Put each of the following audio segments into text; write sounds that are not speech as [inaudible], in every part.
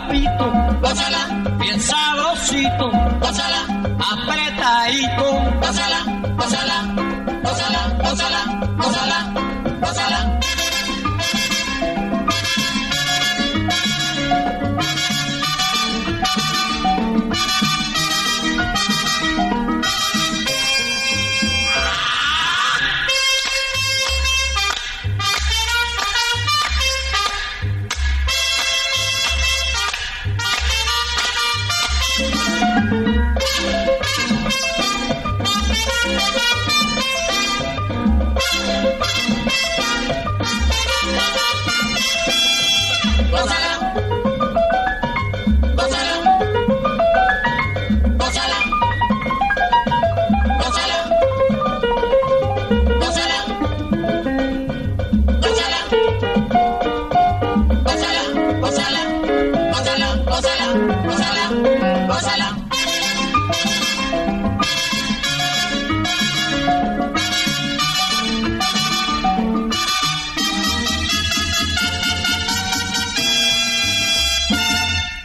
papito, gózala, bien sabrosito, apretadito, gózala,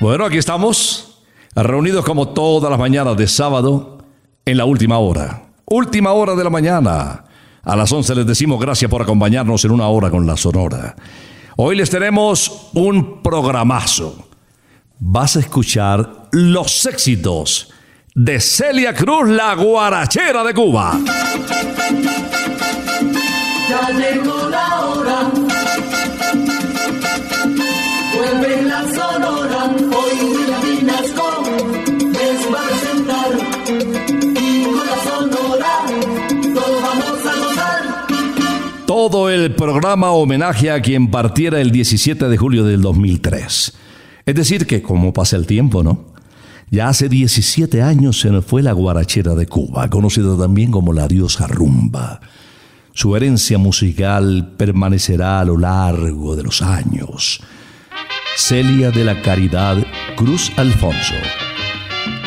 Bueno, aquí estamos, reunidos como todas las mañanas de sábado en la última hora. Última hora de la mañana. A las 11 les decimos gracias por acompañarnos en una hora con la Sonora. Hoy les tenemos un programazo. Vas a escuchar los éxitos de Celia Cruz, la guarachera de Cuba. Todo el programa homenaje a quien partiera el 17 de julio del 2003. Es decir, que como pasa el tiempo, ¿no? Ya hace 17 años se nos fue la guarachera de Cuba, conocida también como la diosa rumba. Su herencia musical permanecerá a lo largo de los años. Celia de la Caridad Cruz Alfonso,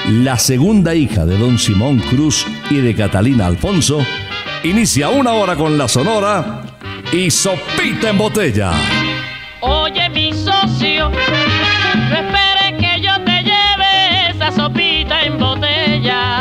la segunda hija de don Simón Cruz y de Catalina Alfonso, inicia una hora con la sonora y sopita en botella. Oye, mi socio, no esperes que yo te lleve esa sopita en botella.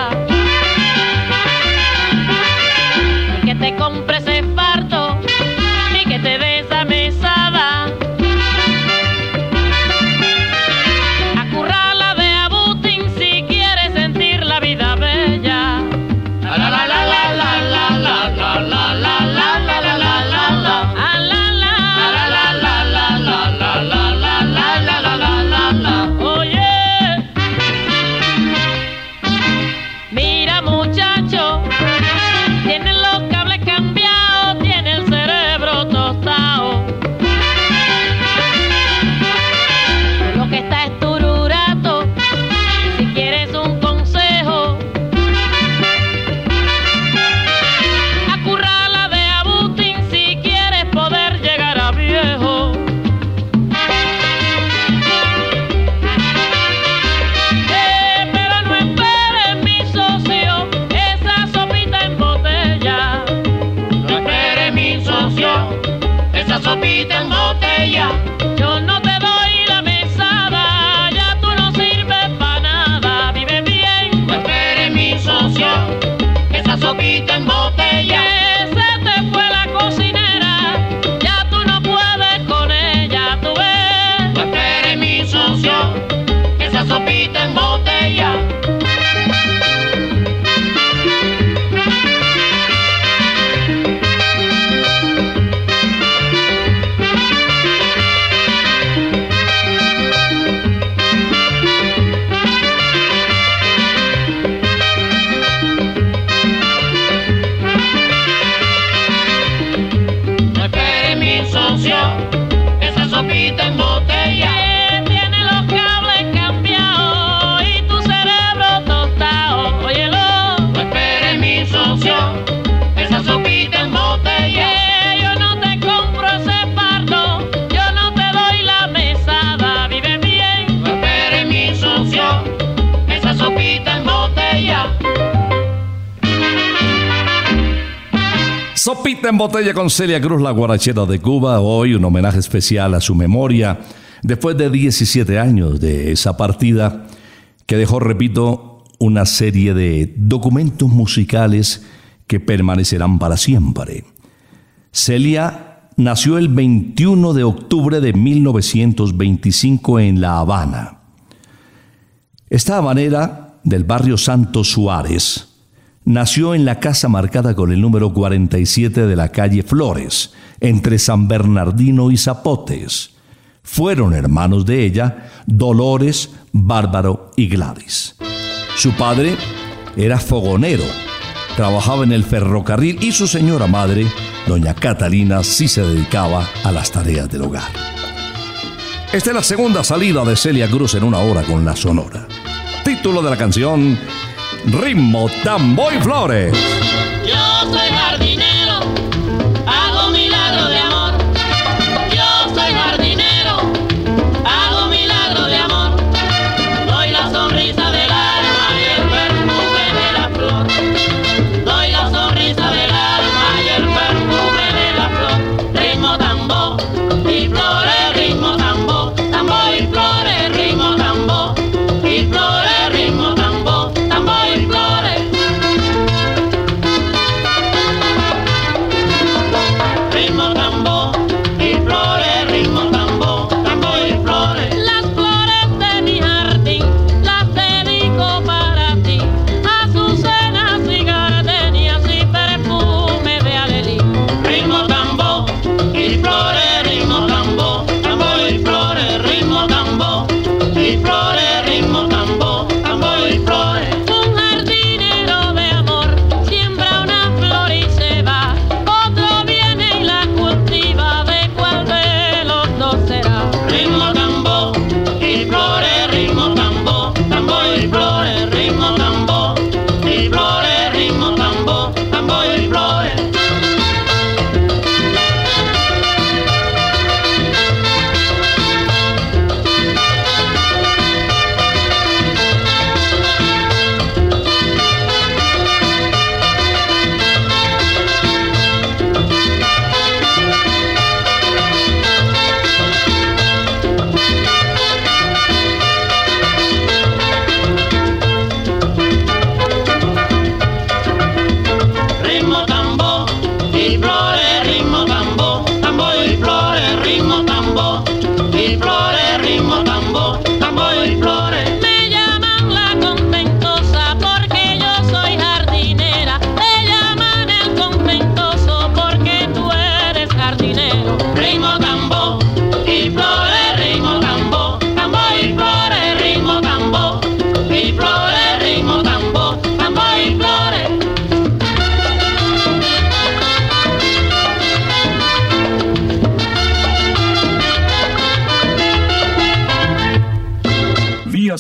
En botella con Celia Cruz, la guarachera de Cuba. Hoy un homenaje especial a su memoria después de 17 años de esa partida que dejó, repito, una serie de documentos musicales que permanecerán para siempre. Celia nació el 21 de octubre de 1925 en La Habana. Esta habanera del barrio Santo Suárez nació en la casa marcada con el número 47 de la calle Flores, entre San Bernardino y Zapotes. Fueron hermanos de ella Dolores, Bárbaro y Gladys. Su padre era fogonero, trabajaba en el ferrocarril y su señora madre, doña Catalina, sí se dedicaba a las tareas del hogar. Esta es la segunda salida de Celia Cruz en una hora con la Sonora. Título de la canción Ritmo, Tambo y Flores.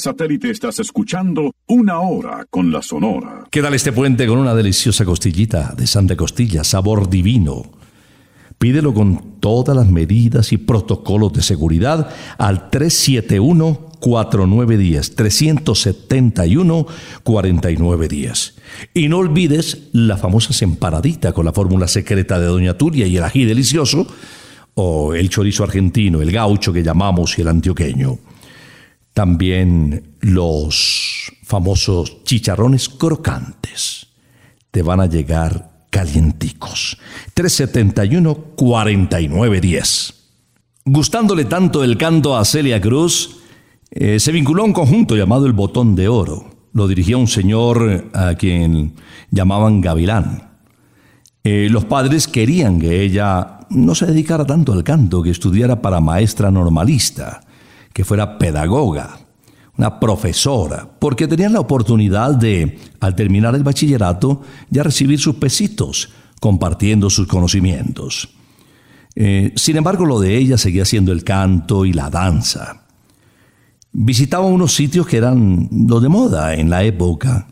Satélite estás escuchando Una Hora con la Sonora. ¿Qué tal este puente con una deliciosa costillita de Santa Costilla, sabor divino? Pídelo con todas las medidas y protocolos de seguridad al 371-4910, 371-4910. Y no olvides la famosa semparadita con la fórmula secreta de Doña Turia y el ají delicioso, o el chorizo argentino, el gaucho que llamamos y el antioqueño. También los famosos chicharrones crocantes te van a llegar calienticos. 371-4910. Gustándole tanto el canto a Celia Cruz, eh, se vinculó a un conjunto llamado El Botón de Oro. Lo dirigía un señor a quien llamaban Gavilán. Eh, los padres querían que ella no se dedicara tanto al canto, que estudiara para maestra normalista, que fuera pedagoga, una profesora, porque tenían la oportunidad de, al terminar el bachillerato, ya recibir sus pesitos, compartiendo sus conocimientos. Eh, sin embargo, lo de ella seguía siendo el canto y la danza. Visitaba unos sitios que eran los de moda en la época,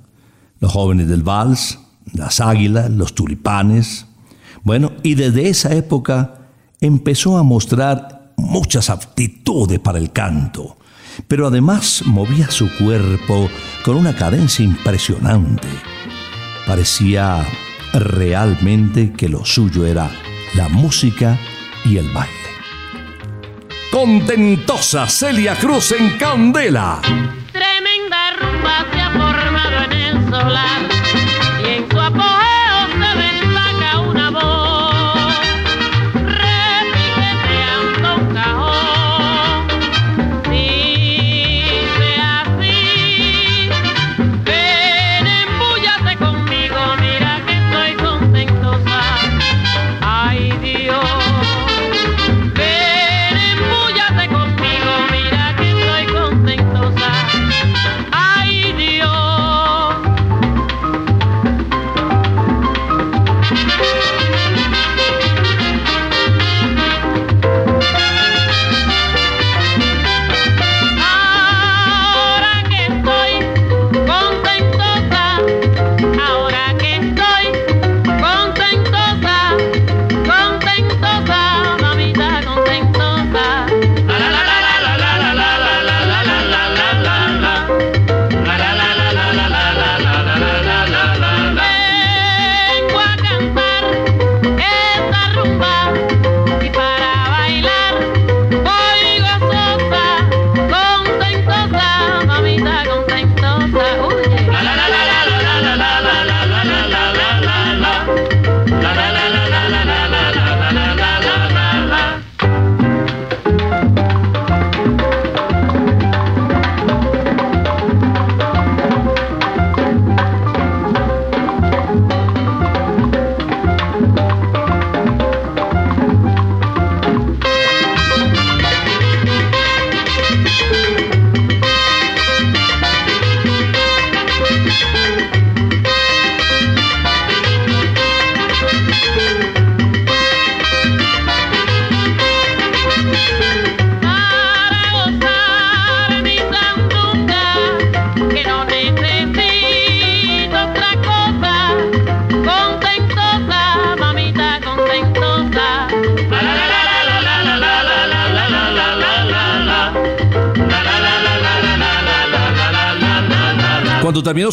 los jóvenes del vals, las águilas, los tulipanes. Bueno, y desde esa época empezó a mostrar muchas aptitudes para el canto, pero además movía su cuerpo con una cadencia impresionante. Parecía realmente que lo suyo era la música y el baile. Contentosa Celia Cruz en Candela. Tremenda rumba se ha formado en el solar y en su apogeo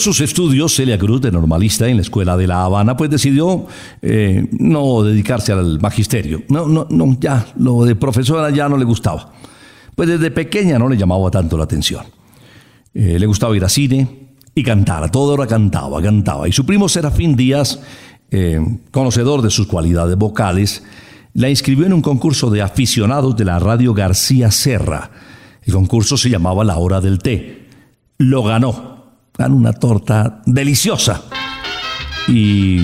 sus estudios, Celia Cruz, de normalista en la escuela de La Habana, pues decidió eh, no dedicarse al magisterio. No, no, no, ya, lo de profesora ya no le gustaba. Pues desde pequeña no le llamaba tanto la atención. Eh, le gustaba ir a cine y cantar, a toda hora cantaba, cantaba. Y su primo Serafín Díaz, eh, conocedor de sus cualidades vocales, la inscribió en un concurso de aficionados de la radio García Serra. El concurso se llamaba La Hora del Té. Lo ganó. Ganó una torta deliciosa. Y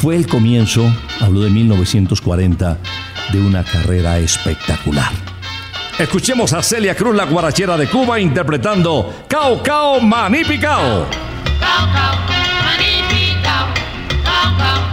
fue el comienzo, habló de 1940, de una carrera espectacular. Escuchemos a Celia Cruz, la guarachera de Cuba, interpretando Cao Cao Manipicao. Cao, cao, manipicao, cao, cao. Cao,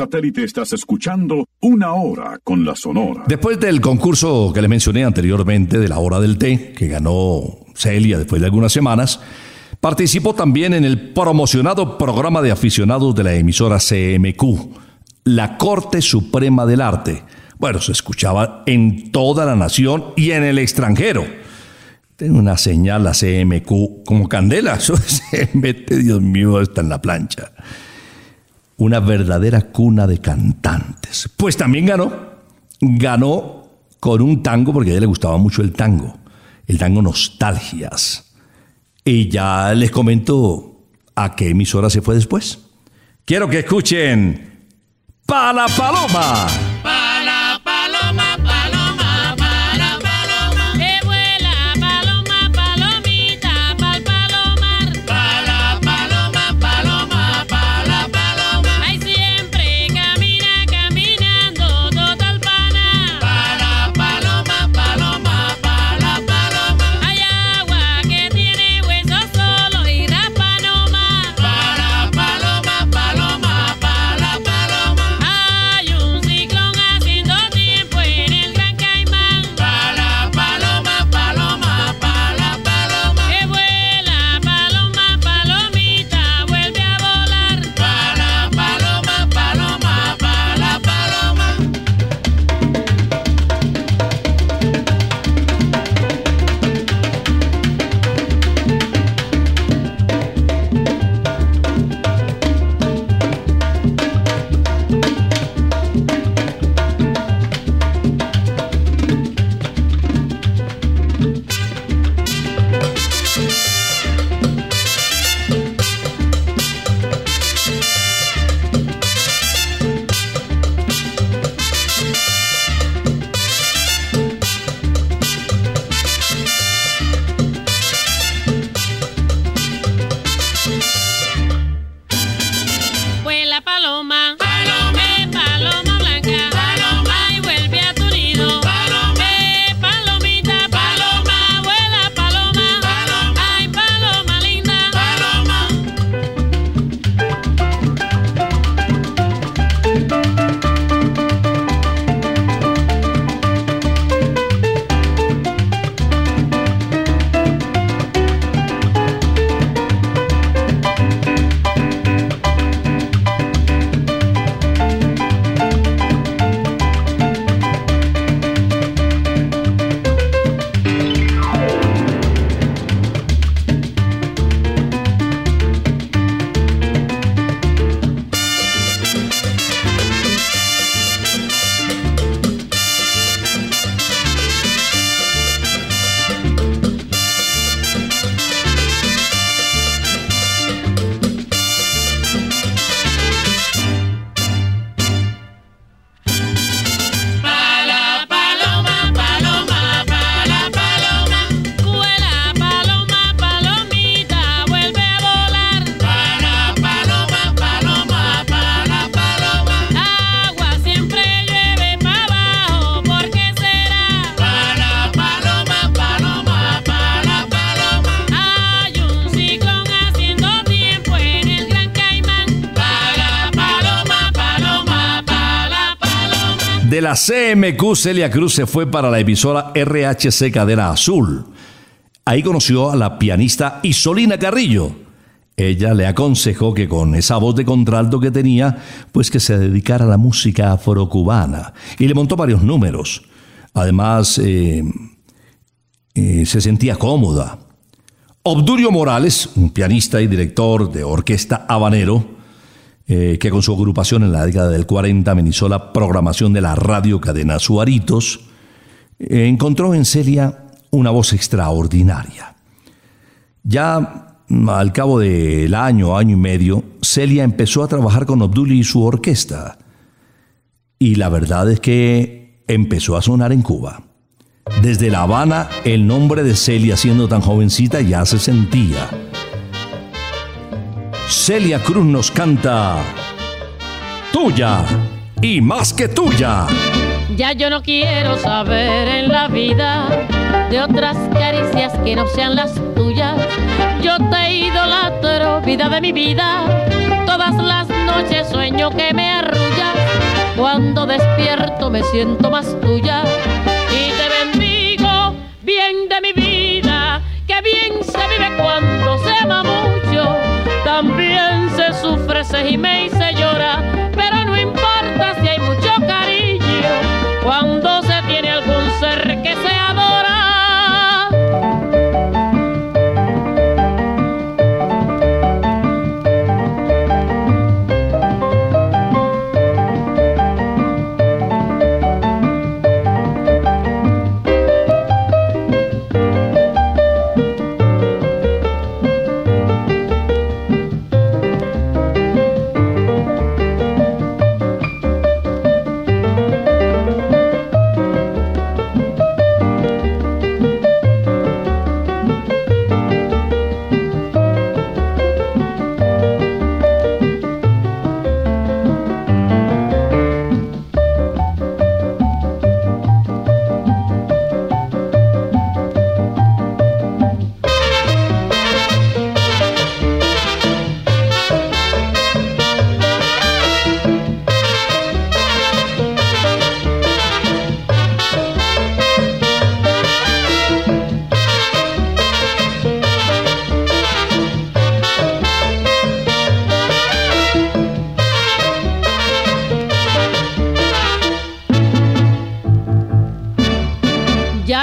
satélite estás escuchando Una Hora con la Sonora. Después del concurso que le mencioné anteriormente de la hora del té, que ganó Celia después de algunas semanas, participó también en el promocionado programa de aficionados de la emisora CMQ, la Corte Suprema del Arte. Bueno, se escuchaba en toda la nación y en el extranjero. Tiene una señal la CMQ como candela. [laughs] Eso se mete, [laughs] Dios mío, está en la plancha. Una verdadera cuna de cantantes. Pues también ganó. Ganó con un tango, porque a ella le gustaba mucho el tango. El tango Nostalgias. Y ya les comento a qué emisora se fue después. Quiero que escuchen Para Paloma. Para la CMQ, Celia Cruz se fue para la emisora RHC Cadena Azul. Ahí conoció a la pianista Isolina Carrillo. Ella le aconsejó que con esa voz de contralto que tenía, pues que se dedicara a la música afrocubana. Y le montó varios números. Además, eh, eh, se sentía cómoda. Obdurio Morales, un pianista y director de orquesta habanero, eh, que con su agrupación en la década del 40 amenizó la programación de la radio cadena Suaritos, eh, encontró en Celia una voz extraordinaria. Ya mm, al cabo del año, año y medio, Celia empezó a trabajar con Obdulio y su orquesta. Y la verdad es que empezó a sonar en Cuba. Desde La Habana, el nombre de Celia, siendo tan jovencita, ya se sentía. Celia Cruz nos canta Tuya y más que tuya. Ya yo no quiero saber en la vida de otras caricias que no sean las tuyas. Yo te idolatro, vida de mi vida. Todas las noches sueño que me arrullas, cuando despierto me siento más tuya gime y se llora, pero no importa si hay mucho cariño, cuando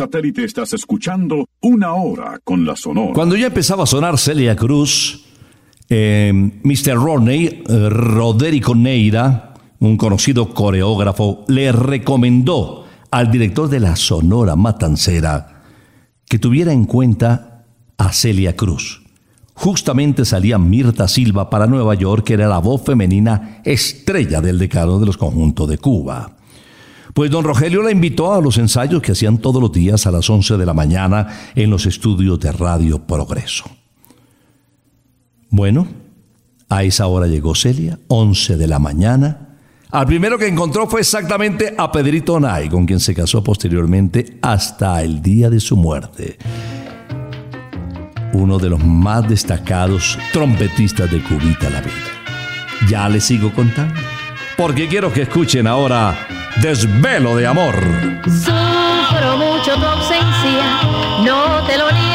Satélite estás escuchando Una Hora con la Sonora. Cuando ya empezaba a sonar Celia Cruz, eh, Mr. Rodney, eh, Roderico Neira, un conocido coreógrafo, le recomendó al director de la Sonora Matancera que tuviera en cuenta a Celia Cruz. Justamente salía Mirta Silva para Nueva York, que era la voz femenina estrella del decano de los conjuntos de Cuba. Pues don Rogelio la invitó a los ensayos que hacían todos los días a las 11 de la mañana en los estudios de Radio Progreso. Bueno, a esa hora llegó Celia, 11 de la mañana. Al primero que encontró fue exactamente a Pedrito Nay, con quien se casó posteriormente hasta el día de su muerte. Uno de los más destacados trompetistas de Cubita la Vida. Ya les sigo contando, porque quiero que escuchen ahora Desvelo de Amor. Sufro mucho tu ausencia, no te lo niego.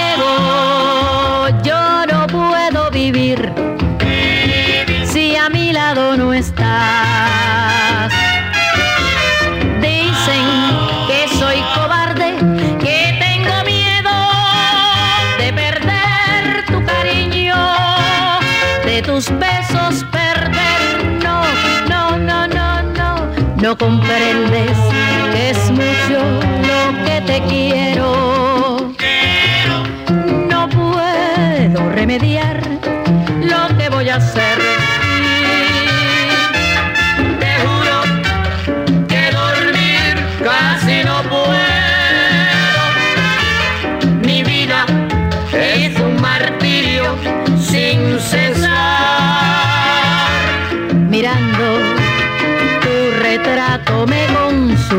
No. Comprendes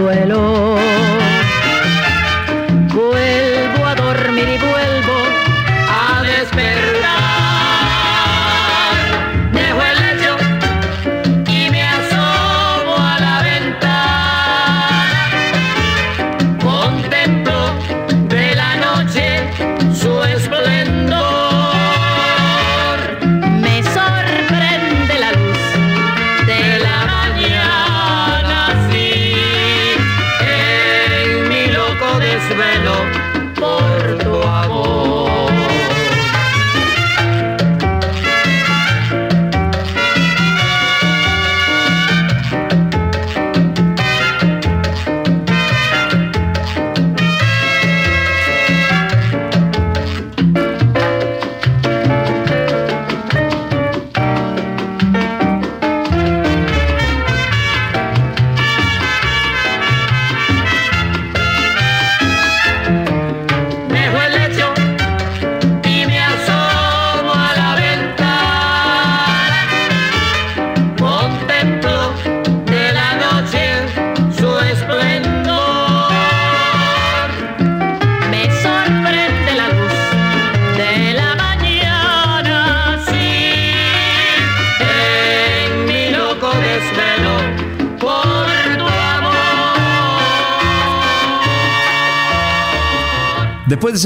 Hello.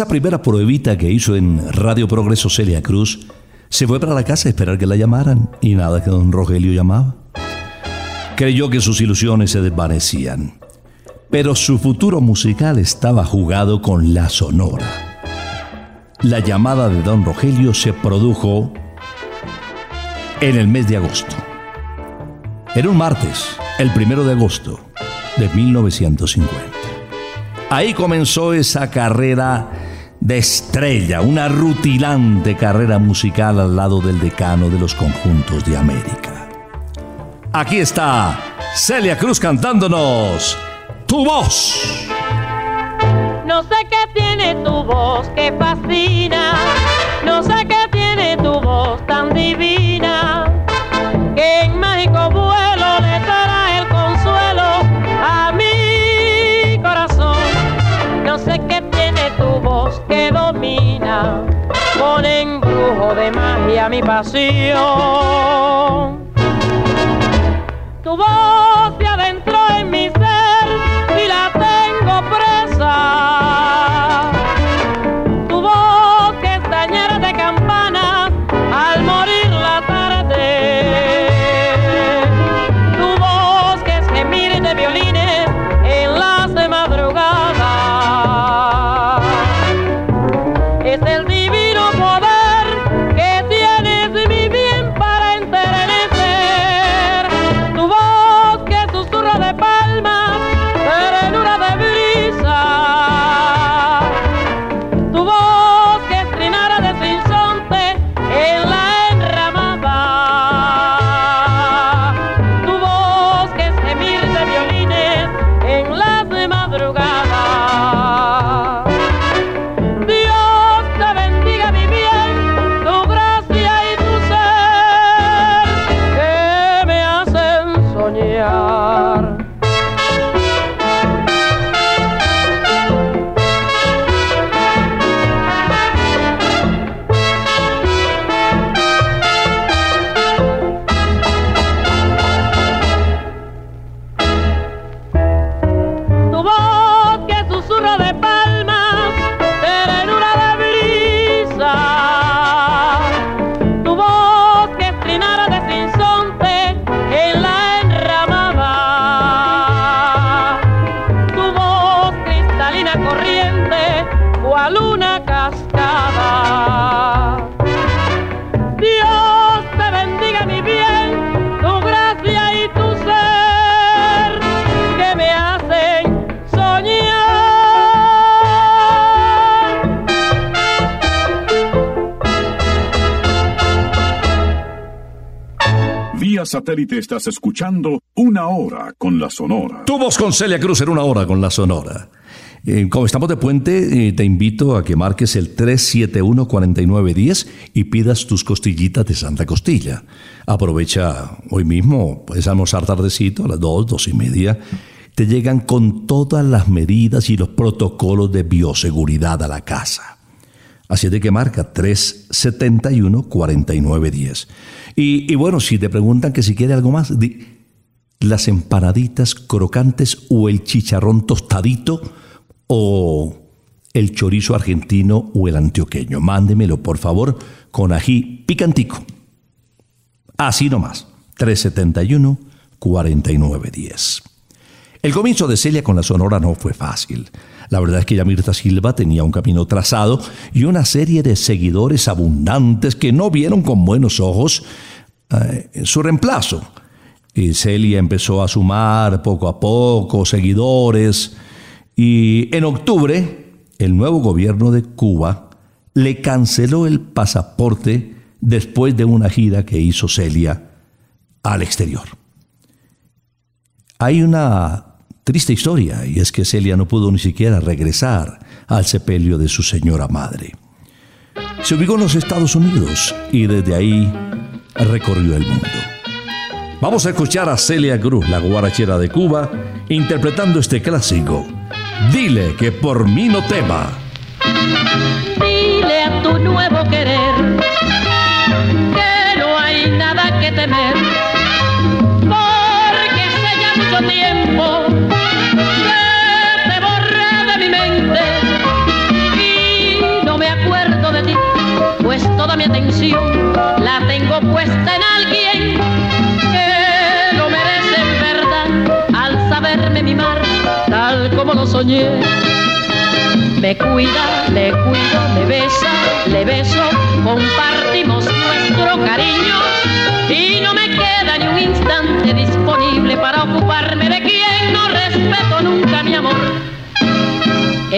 Esa primera pruebita que hizo en Radio Progreso Celia Cruz, se fue para la casa a esperar que la llamaran y nada que don Rogelio llamaba. Creyó que sus ilusiones se desvanecían, pero su futuro musical estaba jugado con la sonora. La llamada de don Rogelio se produjo en el mes de agosto. Era un martes, el primero de agosto de 1950. Ahí comenzó esa carrera de estrella, una rutilante carrera musical al lado del decano de los conjuntos de América. Aquí está Celia Cruz cantándonos Tu voz. No sé qué tiene tu voz que fascina, no sé qué tiene tu voz tan divina, magia mi pasión. Satélite estás escuchando Una Hora con la Sonora. Tu voz con Celia Cruz en una hora con la Sonora. Eh, como estamos de puente, eh, te invito a que marques el 371-4910 y pidas tus costillitas de Santa Costilla. Aprovecha hoy mismo, puedes almorzar tardecito a las 2, 2 y media. Te llegan con todas las medidas y los protocolos de bioseguridad a la casa. Así de que marca 371-4910. Y, bueno, si te preguntan que si quiere algo más, di, las empanaditas crocantes o el chicharrón tostadito o el chorizo argentino o el antioqueño. Mándemelo, por favor, con ají picantico. Así nomás. 371-4910. El comienzo de Celia con la Sonora no fue fácil. La verdad es que Yamirta Silva tenía un camino trazado y una serie de seguidores abundantes que no vieron con buenos ojos eh, su reemplazo. Y Celia empezó a sumar poco a poco seguidores y en octubre el nuevo gobierno de Cuba le canceló el pasaporte después de una gira que hizo Celia al exterior. Hay una triste historia y es que Celia no pudo ni siquiera regresar al sepelio de su señora madre. Se ubicó en los Estados Unidos y desde ahí recorrió el mundo. Vamos a escuchar a Celia Cruz, la guarachera de Cuba, interpretando este clásico. Dile que por mí no tema. Dile a tu nuevo querer que no hay nada que temer, porque hace ya mucho tiempo toda mi atención la tengo puesta en alguien que lo merece en verdad al saberme mimar tal como lo soñé. Me cuida, le cuido, le besa, le beso, comparto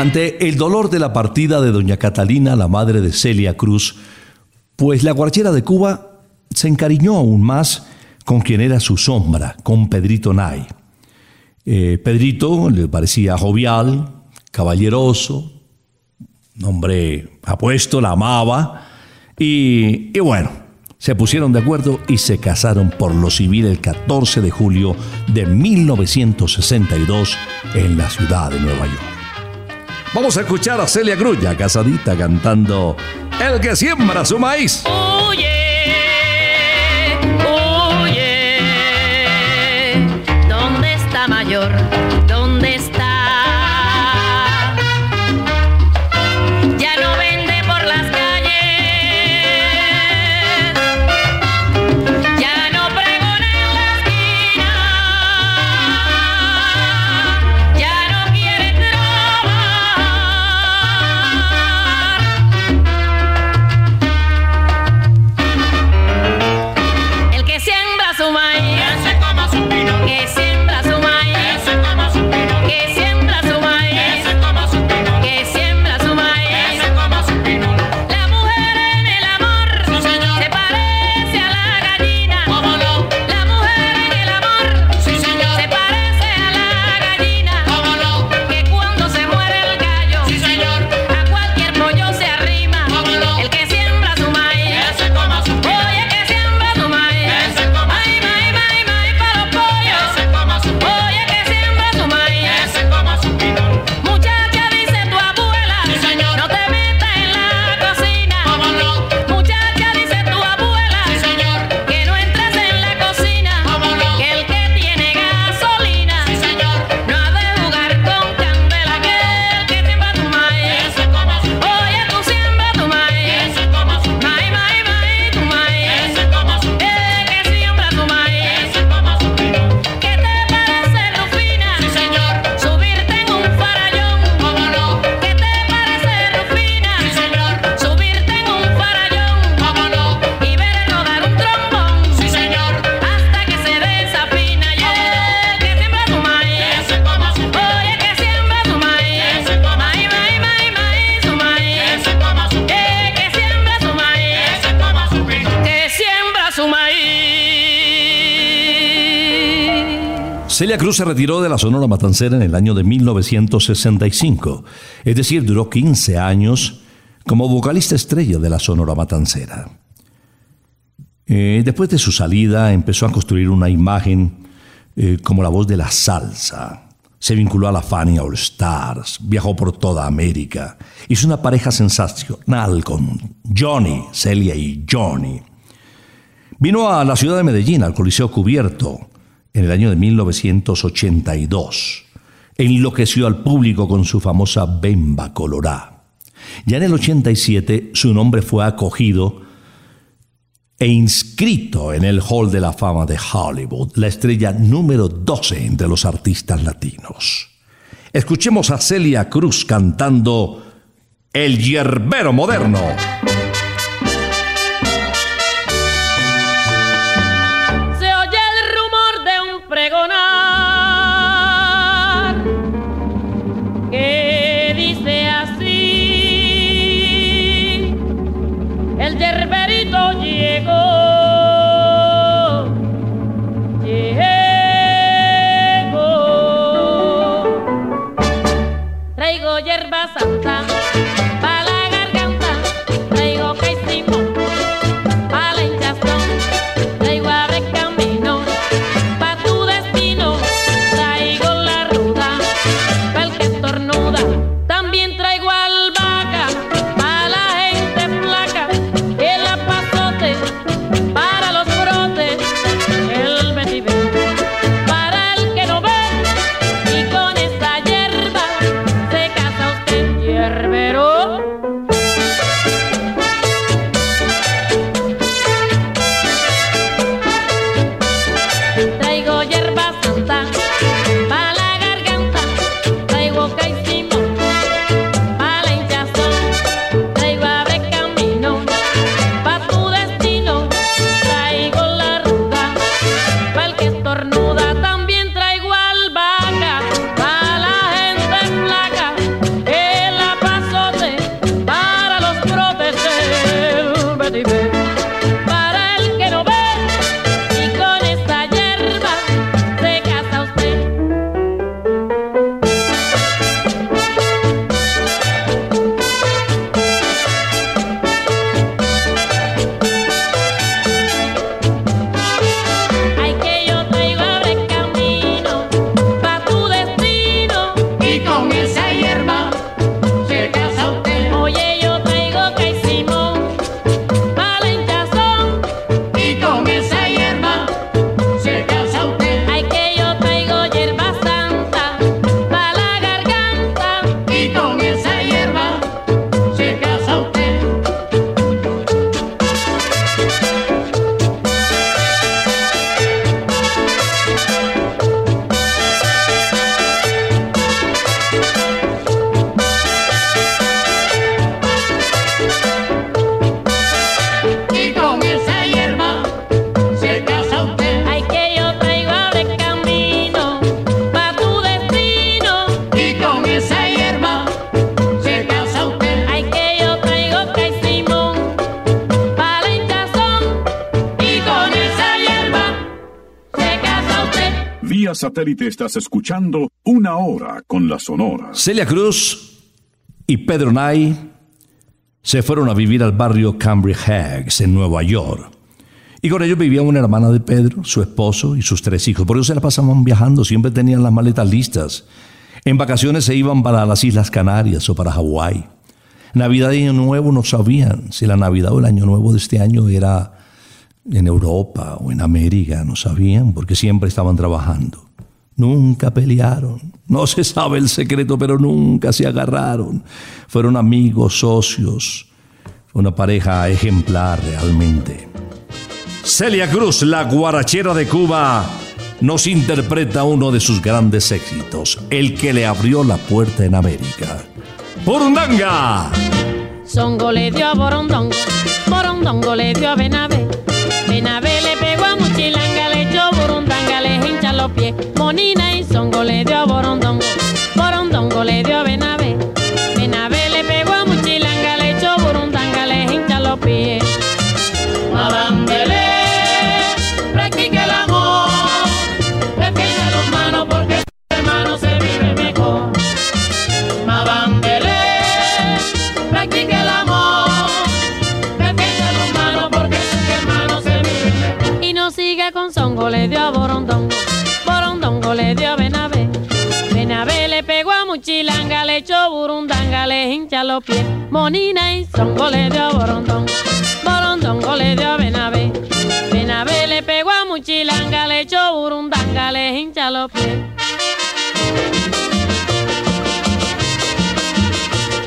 Ante el dolor de la partida de doña Catalina, la madre de Celia Cruz, pues la guarachera de Cuba se encariñó aún más con quien era su sombra, con Pedrito Nay. Eh, Pedrito le parecía jovial, caballeroso, hombre apuesto, la amaba, y, y bueno, se pusieron de acuerdo y se casaron por lo civil el 14 de julio de 1962 en la ciudad de Nueva York. Vamos a escuchar a Celia Cruz, ya casadita, cantando El que siembra su maíz. Huye, huye. ¿Dónde está mayor? Se retiró de la Sonora Matancera en el año de 1965, es decir, duró 15 años como vocalista estrella de la Sonora Matancera. Eh, después de su salida empezó a construir una imagen eh, como la voz de la salsa. Se vinculó a la Fania All Stars, viajó por toda América, hizo una pareja sensacional con Johnny, Celia y Johnny. Vino a la ciudad de Medellín, al Coliseo Cubierto, en el año de 1982. enloqueció al público con su famosa Bemba Colorá. Ya en el 87 su nombre fue acogido e inscrito en el Hall de la Fama de Hollywood, la estrella número 12 entre los artistas latinos. Escuchemos a Celia Cruz cantando El Yerbero Moderno. Satélite estás escuchando Una Hora con la Sonora. Celia Cruz y Pedro Nay se fueron a vivir al barrio Cambridge Heights en Nueva York. Y con ellos vivía una hermana de Pedro, su esposo y sus tres hijos. Por eso se la pasaban viajando, siempre tenían las maletas listas. En vacaciones se iban para las Islas Canarias o para Hawái. Navidad y Año Nuevo no sabían si la Navidad o el Año Nuevo de este año era en Europa o en América, no sabían porque siempre estaban trabajando. Nunca pelearon. No se sabe el secreto, pero nunca se agarraron. Fueron amigos, socios. Una pareja ejemplar realmente. Celia Cruz, la guarachera de Cuba, nos interpreta uno de sus grandes éxitos, el que le abrió la puerta en América. ¡Burundanga! Songo le dio a Borondongo, Borondongo le dio a Benavé. Benavé los pies. Monina y Songo le dio a Borondongo, Borondongo le dio a Benavé. Benavé le pegó a Muchilanga, le echó Burundanga, le hincha los pies. Mabambele, practica el amor. Defiende los manos porque hermano se vive mejor. Mabambele, practica el amor. Defiende los manos porque hermano se vive mejor. Y no sigue con Songo, le dio a Borondongo le dio Benavé. Benavé le pegó a Muchilanga, le echó burundanga, le hincha los pies. Monina y Zongo le dio Borondón, Borondongo le dio Benavé. Benavé le pegó a Muchilanga, le echó burundanga, le hincha los pies.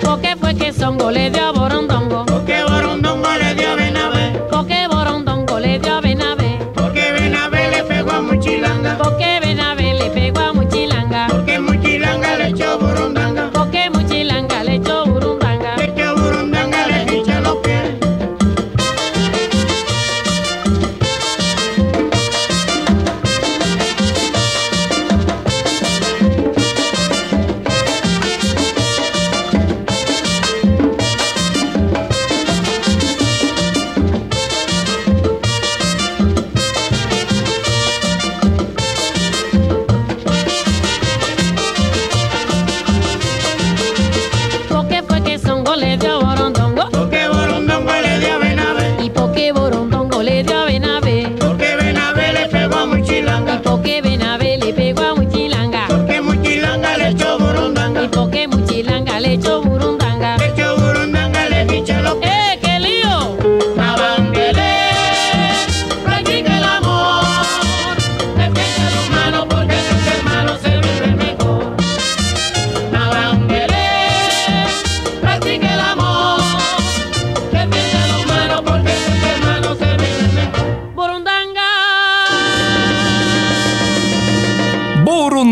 Porque fue que Zongo le dio Borondón?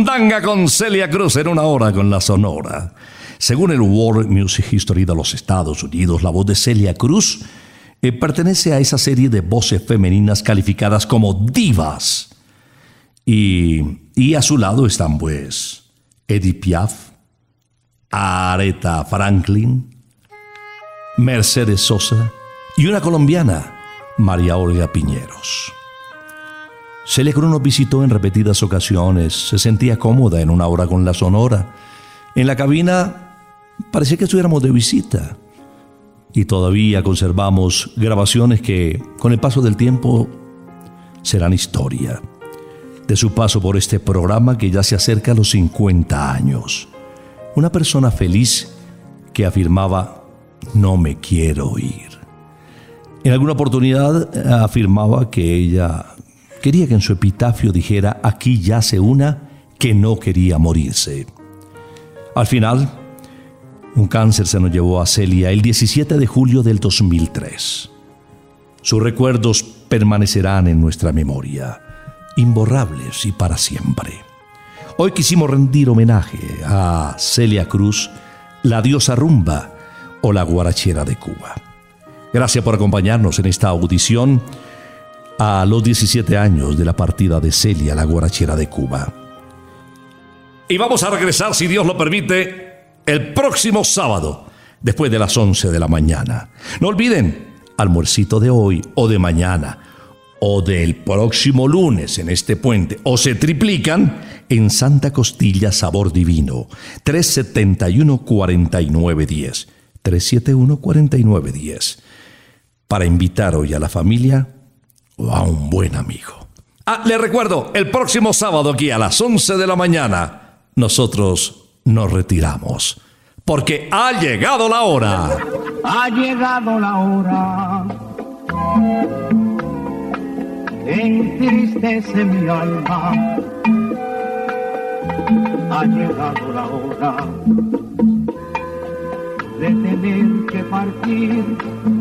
Burundanga con Celia Cruz en una hora con la Sonora. Según el World Music History de los Estados Unidos, la voz de Celia Cruz eh, pertenece a esa serie de voces femeninas calificadas como divas. Y, y a su lado están pues Edith Piaf, Aretha Franklin, Mercedes Sosa y una colombiana, María Olga Piñeros. Celia Cruz nos visitó en repetidas ocasiones, se sentía cómoda en una hora con la sonora. En la cabina parecía que estuviéramos de visita. Y todavía conservamos grabaciones que, con el paso del tiempo, serán historia. De su paso por este programa que ya se acerca a los 50 años. Una persona feliz que afirmaba, no me quiero ir. En alguna oportunidad eh, afirmaba que ella quería que en su epitafio dijera, aquí yace una que no quería morirse. Al final, un cáncer se nos llevó a Celia el 17 de julio del 2003. Sus recuerdos permanecerán en nuestra memoria, imborrables y para siempre. Hoy quisimos rendir homenaje a Celia Cruz, la diosa rumba o la guarachera de Cuba. Gracias por acompañarnos en esta audición a los 17 años de la partida de Celia, la guarachera de Cuba. Y vamos a regresar, si Dios lo permite, el próximo sábado, después de las 11 de la mañana. No olviden, almuercito de hoy o de mañana o del próximo lunes en este puente o se triplican en Santa Costilla Sabor Divino 371 4910 371 4910 para invitar hoy a la familia o a un buen amigo. Ah, le recuerdo, el próximo sábado aquí a las 11 de la mañana nosotros nos retiramos porque ha llegado la hora. Ha llegado la hora. Entristece mi alma. Ha llegado la hora de tener que partir.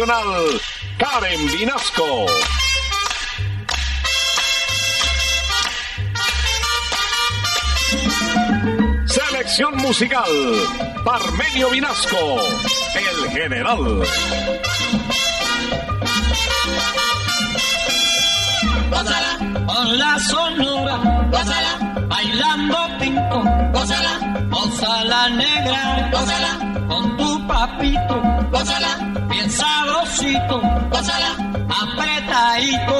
Nacional, Karen Vinasco. Selección musical, Parmenio Vinasco, el general. Gózala, con la sonora, gózala, bailando pinto, gózala, gózala negra, gózala, con tu papito, gózala, despacito, pásala apretadito.